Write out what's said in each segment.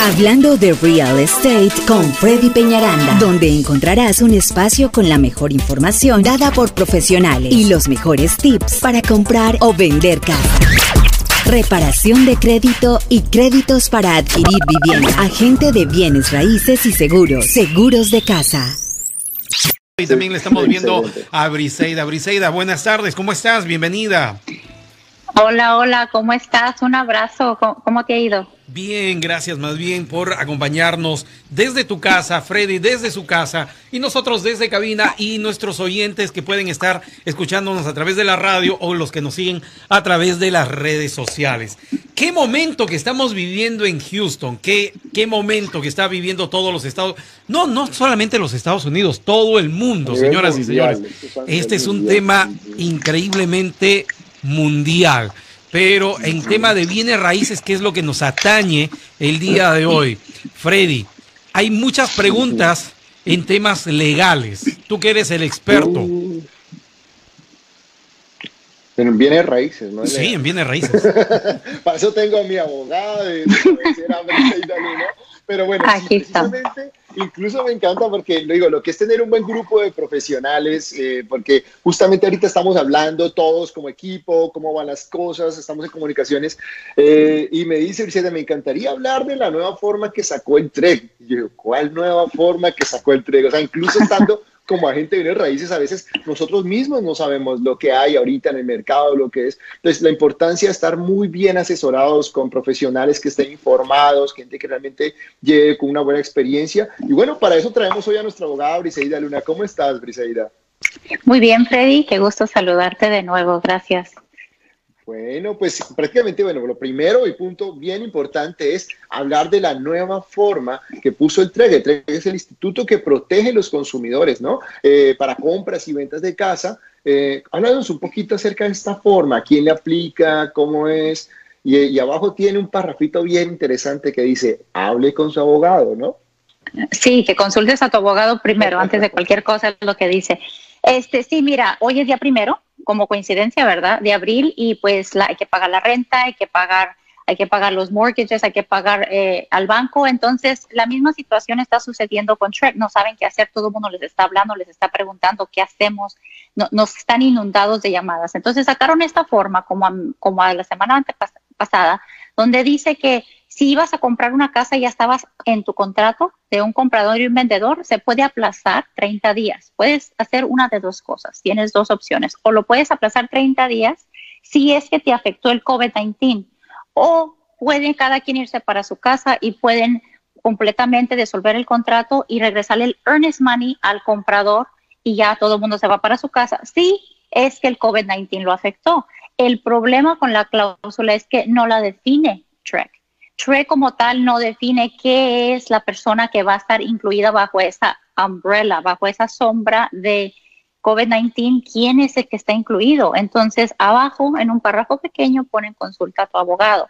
Hablando de Real Estate con Freddy Peñaranda, donde encontrarás un espacio con la mejor información dada por profesionales y los mejores tips para comprar o vender casa. Reparación de crédito y créditos para adquirir vivienda. Agente de bienes raíces y seguros. Seguros de casa. Y también le estamos viendo a Briseida. Briseida, buenas tardes, ¿cómo estás? Bienvenida. Hola, hola, ¿cómo estás? Un abrazo, ¿cómo, te ha ido? Bien, gracias más bien por acompañarnos desde tu casa, Freddy, desde su casa y nosotros desde cabina y nuestros oyentes que pueden estar escuchándonos a través de la radio o los que nos siguen a través de las redes sociales. ¿Qué momento que estamos viviendo en Houston? ¿Qué, qué momento que está viviendo todos los Estados No, no solamente los Estados Unidos, todo el mundo, señoras y señores. Este es un tema increíblemente mundial. Pero en tema de bienes raíces, que es lo que nos atañe el día de hoy, Freddy, hay muchas preguntas en temas legales. Tú que eres el experto. En bienes raíces, ¿no? Sí, en bienes raíces. Para eso tengo a mi abogada, de, pero bueno, precisamente, incluso me encanta porque lo digo, lo que es tener un buen grupo de profesionales, eh, porque justamente ahorita estamos hablando todos como equipo, cómo van las cosas, estamos en comunicaciones, eh, y me dice Vicente, me encantaría hablar de la nueva forma que sacó el TREG. Yo, ¿cuál nueva forma que sacó el TREG? O sea, incluso estando como agente de bienes raíces, a veces nosotros mismos no sabemos lo que hay ahorita en el mercado, lo que es. Entonces, la importancia de estar muy bien asesorados con profesionales que estén informados, gente que realmente llegue con una buena experiencia. Y bueno, para eso traemos hoy a nuestra abogada Briseida Luna. ¿Cómo estás, Briseida? Muy bien, Freddy. Qué gusto saludarte de nuevo. Gracias. Bueno, pues prácticamente, bueno, lo primero y punto bien importante es hablar de la nueva forma que puso el TREG. El TREG es el instituto que protege a los consumidores, ¿no? Eh, para compras y ventas de casa. Eh, háblanos un poquito acerca de esta forma, quién le aplica, cómo es. Y, abajo tiene un parrafito bien interesante que dice, hable con su abogado, ¿no? Sí, que consultes a tu abogado primero, antes de cualquier cosa, es lo que dice. Este, sí, mira, hoy es día primero, como coincidencia, ¿verdad? De abril y pues la, hay que pagar la renta, hay que pagar, hay que pagar los mortgages, hay que pagar eh, al banco. Entonces, la misma situación está sucediendo con Trek. No saben qué hacer, todo el mundo les está hablando, les está preguntando qué hacemos, no, nos están inundados de llamadas. Entonces, sacaron esta forma como como a la semana pasada, donde dice que si ibas a comprar una casa y ya estabas en tu contrato de un comprador y un vendedor, se puede aplazar 30 días. Puedes hacer una de dos cosas. Tienes dos opciones. O lo puedes aplazar 30 días si es que te afectó el COVID-19. O pueden cada quien irse para su casa y pueden completamente disolver el contrato y regresarle el earnest money al comprador y ya todo el mundo se va para su casa. Sí, es que el COVID-19 lo afectó. El problema con la cláusula es que no la define Trek. TRE como tal no define qué es la persona que va a estar incluida bajo esa umbrella, bajo esa sombra de COVID-19, quién es el que está incluido. Entonces, abajo, en un párrafo pequeño, ponen consulta a tu abogado.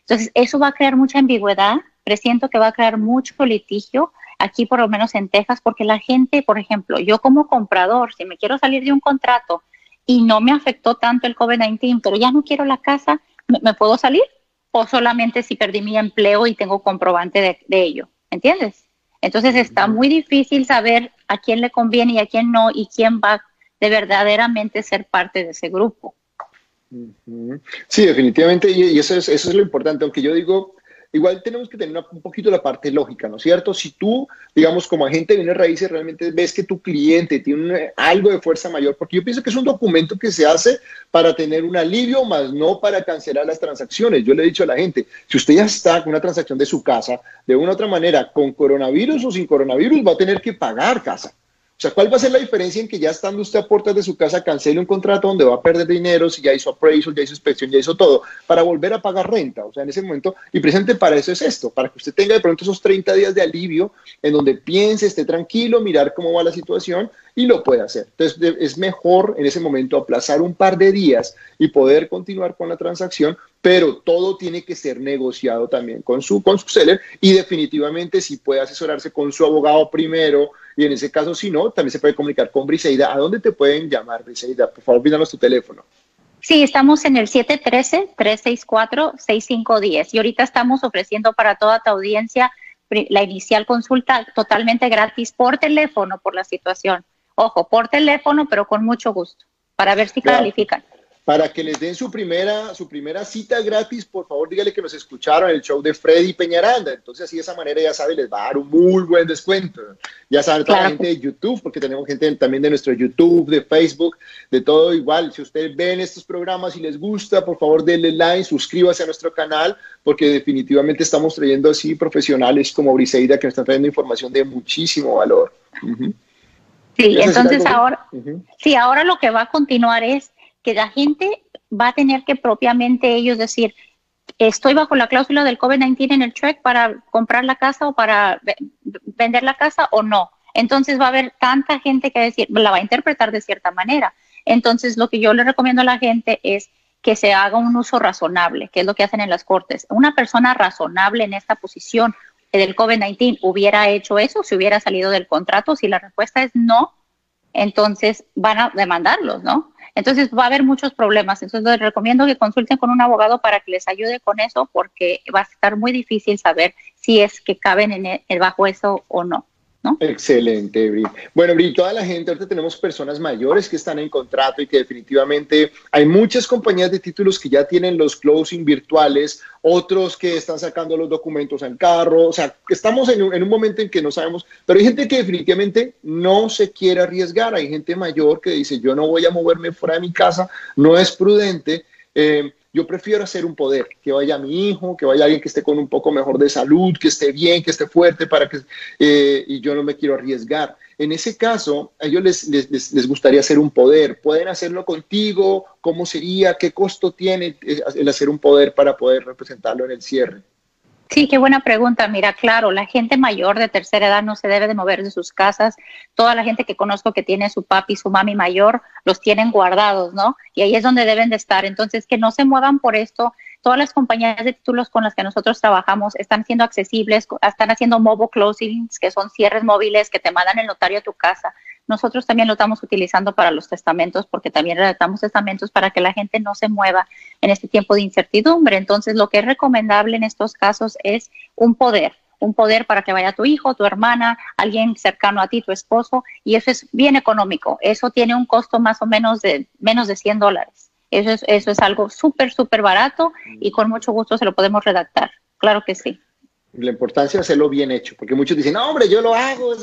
Entonces, eso va a crear mucha ambigüedad, presiento que va a crear mucho litigio aquí, por lo menos en Texas, porque la gente, por ejemplo, yo como comprador, si me quiero salir de un contrato y no me afectó tanto el COVID-19, pero ya no quiero la casa, ¿me puedo salir? o solamente si perdí mi empleo y tengo comprobante de, ello, ¿entiendes? Entonces está muy difícil saber a quién le conviene y a quién no y quién va de verdaderamente ser parte de ese grupo. Sí, definitivamente, y eso es, eso es lo importante, aunque yo digo, igual tenemos que tener un poquito la parte lógica, ¿no es cierto? Si tú, digamos, como agente de bienes raíces, realmente ves que tu cliente tiene algo de fuerza mayor, porque yo pienso que es un documento que se hace para tener un alivio, más no para cancelar las transacciones. Yo le he dicho a la gente, si usted ya está con una transacción de su casa, de una u otra manera, con coronavirus o sin coronavirus, va a tener que pagar casa. O sea, ¿cuál va a ser la diferencia en que ya estando usted a puertas de su casa cancele un contrato donde va a perder dinero, si ya hizo appraisal, ya hizo inspección, ya hizo todo, para volver a pagar renta? O sea, en ese momento, y presente para eso es esto, para que usted tenga de pronto esos 30 días de alivio en donde piense, esté tranquilo, mirar cómo va la situación y lo puede hacer. Entonces, es mejor en ese momento aplazar un par de días y poder continuar con la transacción pero todo tiene que ser negociado también con su, con su seller y definitivamente si puede asesorarse con su abogado primero y en ese caso si no, también se puede comunicar con Briseida. ¿A dónde te pueden llamar, Briseida? Por favor, pídanos tu teléfono. Sí, estamos en el 713-364-6510 y ahorita estamos ofreciendo para toda tu audiencia la inicial consulta totalmente gratis por teléfono por la situación. Ojo, por teléfono, pero con mucho gusto, para ver si califican para que les den su primera, su primera cita gratis, por favor dígale que nos escucharon en el show de Freddy Peñaranda. Entonces así de esa manera ya sabe, les va a dar un muy buen descuento. Ya saben, toda la gente de YouTube, porque tenemos gente también de nuestro YouTube, de Facebook, de todo igual. Si ustedes ven estos programas y les gusta, por favor denle like, suscríbase a nuestro canal, porque definitivamente estamos trayendo así profesionales como Briseida que nos están trayendo información de muchísimo valor. Sí, entonces ahora, sí, ahora lo que va a continuar es que la gente va a tener que propiamente ellos decir, estoy bajo la cláusula del COVID-19 en el check para comprar la casa o para vender la casa o no. Entonces va a haber tanta gente que decir, la va a interpretar de cierta manera. Entonces lo que yo le recomiendo a la gente es que se haga un uso razonable, que es lo que hacen en las cortes. Una persona razonable en esta posición del COVID-19 hubiera hecho eso, si hubiera salido del contrato. Si la respuesta es no, entonces van a demandarlos, ¿no? Entonces va a haber muchos problemas. Entonces les recomiendo que consulten con un abogado para que les ayude con eso porque va a estar muy difícil saber si es que caben en el, bajo eso o no. Excelente, Bri. Bueno, Bri, toda la gente, ahorita tenemos personas mayores que están en contrato y que definitivamente hay muchas compañías de títulos que ya tienen los closing virtuales, otros que están sacando los documentos en carro, o sea, estamos en un, en un momento en que no sabemos, pero hay gente que definitivamente no se quiere arriesgar, hay gente mayor que dice, yo no voy a moverme fuera de mi casa, no es prudente. Eh, yo prefiero hacer un poder, que vaya mi hijo, que vaya alguien que esté con un poco mejor de salud, que esté bien, que esté fuerte, para que, eh, y yo no me quiero arriesgar. En ese caso, a ellos les, les, les, gustaría hacer un poder. ¿Pueden hacerlo contigo? ¿Cómo sería? ¿Qué costo tiene eh, el hacer un poder para poder representarlo en el cierre? Sí, qué buena pregunta. Mira, claro, la gente mayor de tercera edad no se debe de mover de sus casas. Toda la gente que conozco que tiene su papi, su mami mayor, los tienen guardados, ¿no? Y ahí es donde deben de estar. Entonces, que no se muevan por esto. Todas las compañías de títulos con las que nosotros trabajamos están siendo accesibles, están haciendo mobile closings, que son cierres móviles que te mandan el notario a tu casa. Nosotros también lo estamos utilizando para los testamentos porque también redactamos testamentos para que la gente no se mueva en este tiempo de incertidumbre. Entonces, lo que es recomendable en estos casos es un poder, un poder para que vaya tu hijo, tu hermana, alguien cercano a ti, tu esposo, y eso es bien económico. Eso tiene un costo más o menos de menos de 100 dólares. Eso es, eso es algo súper, súper barato y con mucho gusto se lo podemos redactar. Claro que sí. La importancia de hacerlo bien hecho, porque muchos dicen, no, hombre, yo lo hago,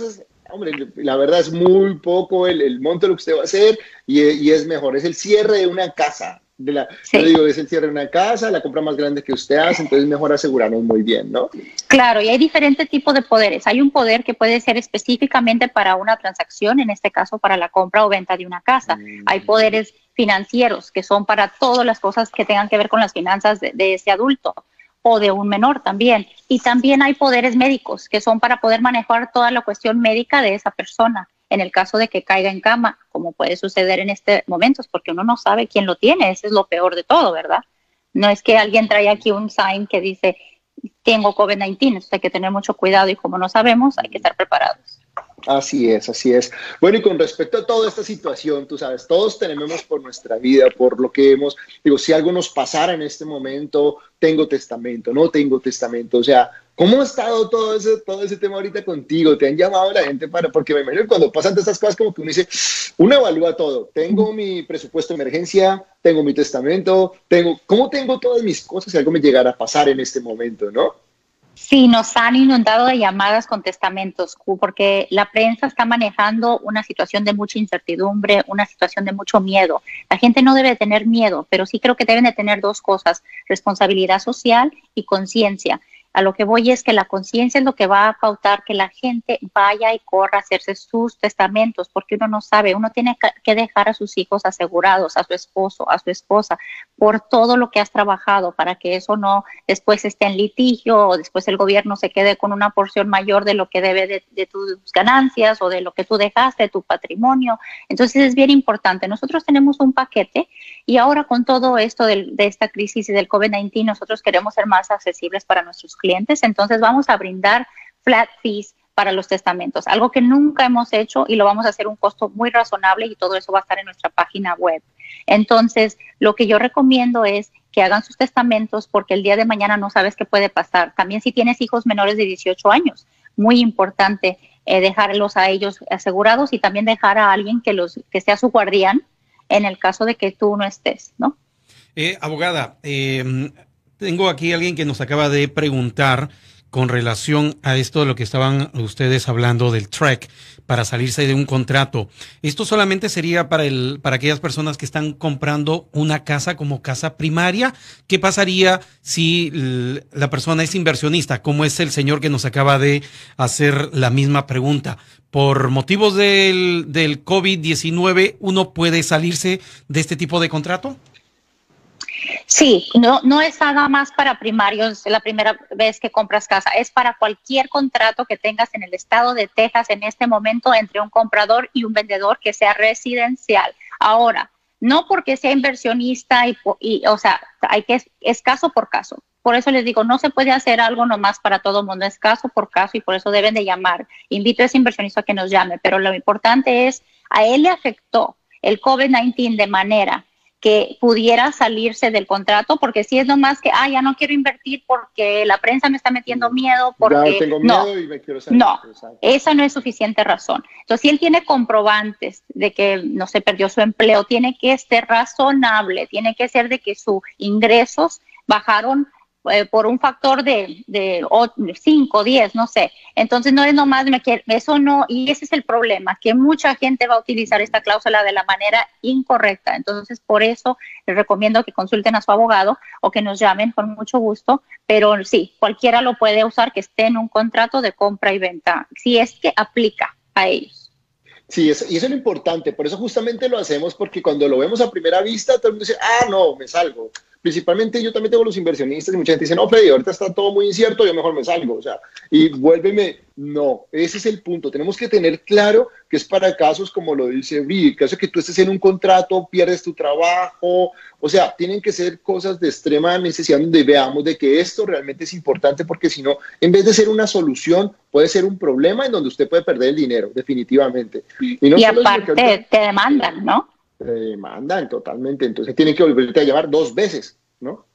hombre, la verdad es muy poco el, monto de lo que usted va a hacer y, es mejor. Es el cierre de una casa. De la, Yo digo, es el cierre de una casa, la compra más grande que usted hace, entonces es mejor asegurarnos muy bien, ¿no? Claro, y hay diferentes tipos de poderes. Hay un poder que puede ser específicamente para una transacción, en este caso para la compra o venta de una casa. Mm. Hay poderes financieros que son para todas las cosas que tengan que ver con las finanzas de, de ese adulto o de un menor también. Y también hay poderes médicos que son para poder manejar toda la cuestión médica de esa persona en el caso de que caiga en cama, como puede suceder en este momento, porque uno no sabe quién lo tiene, eso es lo peor de todo, ¿verdad? No es que alguien trae aquí un sign que dice, tengo COVID-19, hay que tener mucho cuidado y como no sabemos, hay que estar preparados. Así es, así es. Bueno, y con respecto a toda esta situación, tú sabes, todos tenemos por nuestra vida, por lo que hemos, digo, si algo nos pasara en este momento, tengo testamento, no tengo testamento, o sea, ¿cómo ha estado todo ese, todo ese tema ahorita contigo? ¿Te han llamado la gente para, porque me imagino que cuando pasan estas cosas como que uno dice, uno evalúa todo, tengo mi presupuesto de emergencia, tengo mi testamento, tengo, ¿cómo tengo todas mis cosas si algo me llegara a pasar en este momento, no? Sí, nos han inundado de llamadas con testamentos, porque la prensa está manejando una situación de mucha incertidumbre, una situación de mucho miedo. La gente no debe tener miedo, pero sí creo que deben de tener dos cosas, responsabilidad social y conciencia. A lo que voy es que la conciencia es lo que va a pautar que la gente vaya y corra a hacerse sus testamentos, porque uno no sabe, uno tiene que dejar a sus hijos asegurados, a su esposo, a su esposa, por todo lo que has trabajado, para que eso no después esté en litigio o después el gobierno se quede con una porción mayor de lo que debe de, tus ganancias o de lo que tú dejaste, de tu patrimonio. Entonces es bien importante. Nosotros tenemos un paquete y ahora con todo esto de, de esta crisis y del COVID-19, nosotros queremos ser más accesibles para nuestros clientes clientes, entonces vamos a brindar flat fees para los testamentos, algo que nunca hemos hecho y lo vamos a hacer un costo muy razonable y todo eso va a estar en nuestra página web. Entonces, lo que yo recomiendo es que hagan sus testamentos porque el día de mañana no sabes qué puede pasar. También si tienes hijos menores de 18 años, muy importante eh, dejarlos a ellos asegurados y también dejar a alguien que, los, que sea su guardián en el caso de que tú no estés, ¿no? Eh, abogada, eh, tengo aquí alguien que nos acaba de preguntar con relación a esto de lo que estaban ustedes hablando del track para salirse de un contrato. Esto solamente sería para el para aquellas personas que están comprando una casa como casa primaria. ¿Qué pasaría si la persona es inversionista, como es el señor que nos acaba de hacer la misma pregunta? Por motivos del, del COVID-19, ¿uno puede salirse de este tipo de contrato? Sí, no, no es nada más para primarios la primera vez que compras casa, es para cualquier contrato que tengas en el estado de Texas en este momento entre un comprador y un vendedor que sea residencial. Ahora, no porque sea inversionista y, o sea, hay que es caso por caso. Por eso les digo, no se puede hacer algo nomás para todo el mundo, es caso por caso y por eso deben de llamar. Invito a ese inversionista a que nos llame, pero lo importante es, a él le afectó el COVID-19 de manera que pudiera salirse del contrato, porque si es nomás que, ah, ya no quiero invertir porque la prensa me está metiendo miedo, porque tengo miedo y me quiero salir. No, esa no es suficiente razón. Entonces, si él tiene comprobantes de que no se perdió su empleo, tiene que ser razonable, tiene que ser de que sus ingresos bajaron eh, por un factor de, de 5, 10, no sé. Entonces no es nomás, me quiere, eso no, y ese es el problema, que mucha gente va a utilizar esta cláusula de la manera incorrecta. Entonces por eso les recomiendo que consulten a su abogado o que nos llamen con mucho gusto, pero sí, cualquiera lo puede usar que esté en un contrato de compra y venta, si es que aplica a ellos. Sí, y eso es lo importante, por eso justamente lo hacemos, porque cuando lo vemos a primera vista, todo el mundo dice, ah, no, me salgo principalmente yo también tengo los inversionistas y mucha gente dice, no, Freddy, ahorita está todo muy incierto, yo mejor me salgo, o sea, y vuélveme, no, ese es el punto, tenemos que tener claro que es para casos como lo dice Bri, caso que tú estés en un contrato, pierdes tu trabajo, o sea, tienen que ser cosas de extrema necesidad donde veamos de que esto realmente es importante porque si no, en vez de ser una solución, puede ser un problema en donde usted puede perder el dinero, definitivamente. Y, no aparte te demandan, ¿no? Demandan totalmente, entonces tienen que volverte a llamar dos veces, ¿no?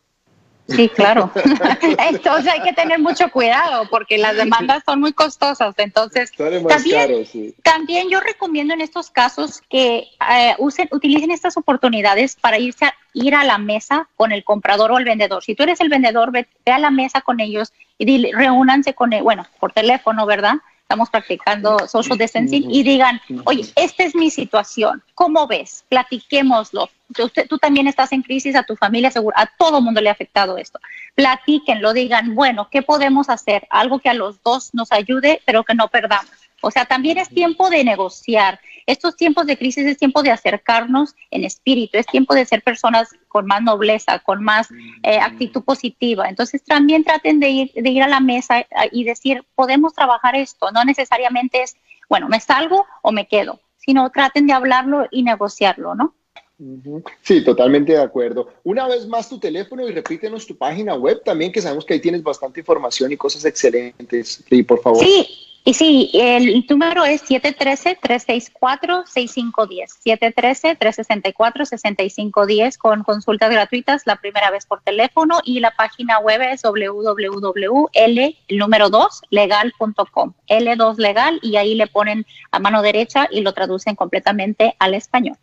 Sí, claro. entonces hay que tener mucho cuidado porque las demandas son muy costosas. Entonces, también, también yo recomiendo en estos casos que eh, usen, utilicen estas oportunidades para irse a, ir a la mesa con el comprador o el vendedor. Si tú eres el vendedor, ve, a la mesa con ellos y reúnanse con él, bueno, por teléfono, ¿verdad? Estamos practicando social distancing y digan, oye, esta es mi situación, ¿cómo ves? Platiquémoslo. Usted, tú también estás en crisis, a tu familia, seguro, a todo mundo le ha afectado esto. Platíquenlo, digan, bueno, ¿qué podemos hacer? Algo que a los dos nos ayude, pero que no perdamos. O sea, también es tiempo de negociar. Estos tiempos de crisis es tiempo de acercarnos en espíritu, es tiempo de ser personas con más nobleza, con más eh, actitud positiva. Entonces también traten de ir, de ir a la mesa y decir, podemos trabajar esto. No necesariamente es, bueno, me salgo o me quedo, sino traten de hablarlo y negociarlo, ¿no? Sí, totalmente de acuerdo. Una vez más tu teléfono y repítenos tu página web también, que sabemos que ahí tienes bastante información y cosas excelentes. Sí, por favor. Sí, y sí, el número es 713-364-6510. 713-364-6510 con consultas gratuitas la primera vez por teléfono y la página web es www.l, número 2, legal.com. L2 legal y ahí le ponen a mano derecha y lo traducen completamente al español.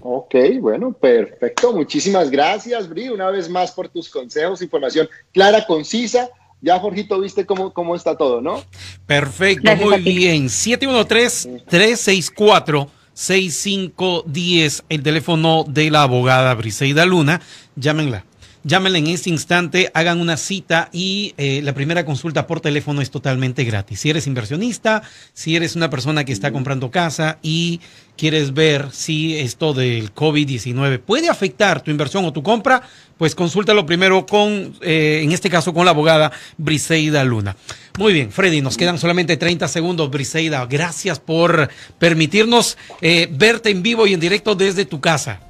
Ok, bueno, perfecto. Muchísimas gracias, Bri, una vez más por tus consejos, información clara, concisa ya, Jorgito, viste cómo, cómo está todo, ¿no? Perfecto, muy bien. 713-364-6510, el teléfono de la abogada Briseida Luna. Llámenla. Llámenla en este instante, hagan una cita y eh, la primera consulta por teléfono es totalmente gratis. Si eres inversionista, si eres una persona que está comprando casa y quieres ver si esto del COVID-19 puede afectar tu inversión o tu compra, pues consúltalo primero con, eh, en este caso, con la abogada Briseida Luna. Muy bien, Freddy, nos quedan solamente 30 segundos. Briseida, gracias por permitirnos eh, verte en vivo y en directo desde tu casa.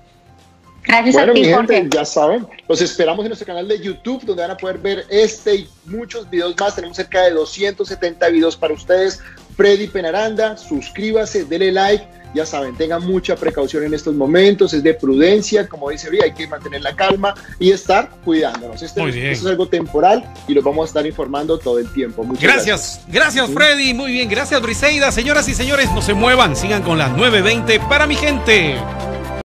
Gracias bueno, a ti, mi gente, ya saben, los esperamos en nuestro canal de YouTube, donde van a poder ver este y muchos videos más. Tenemos cerca de 270 videos para ustedes, Freddy Penaranda, suscríbase, dele like ya saben, tengan mucha precaución en estos momentos, es de prudencia, como dice Bri, hay que mantener la calma y estar cuidándonos. Este, Esto es algo temporal y los vamos a estar informando todo el tiempo. Muchas gracias. Gracias, Freddy. Muy bien. Gracias, Briseida. Señoras y señores, no se muevan. Sigan con las 9.20 para mi gente.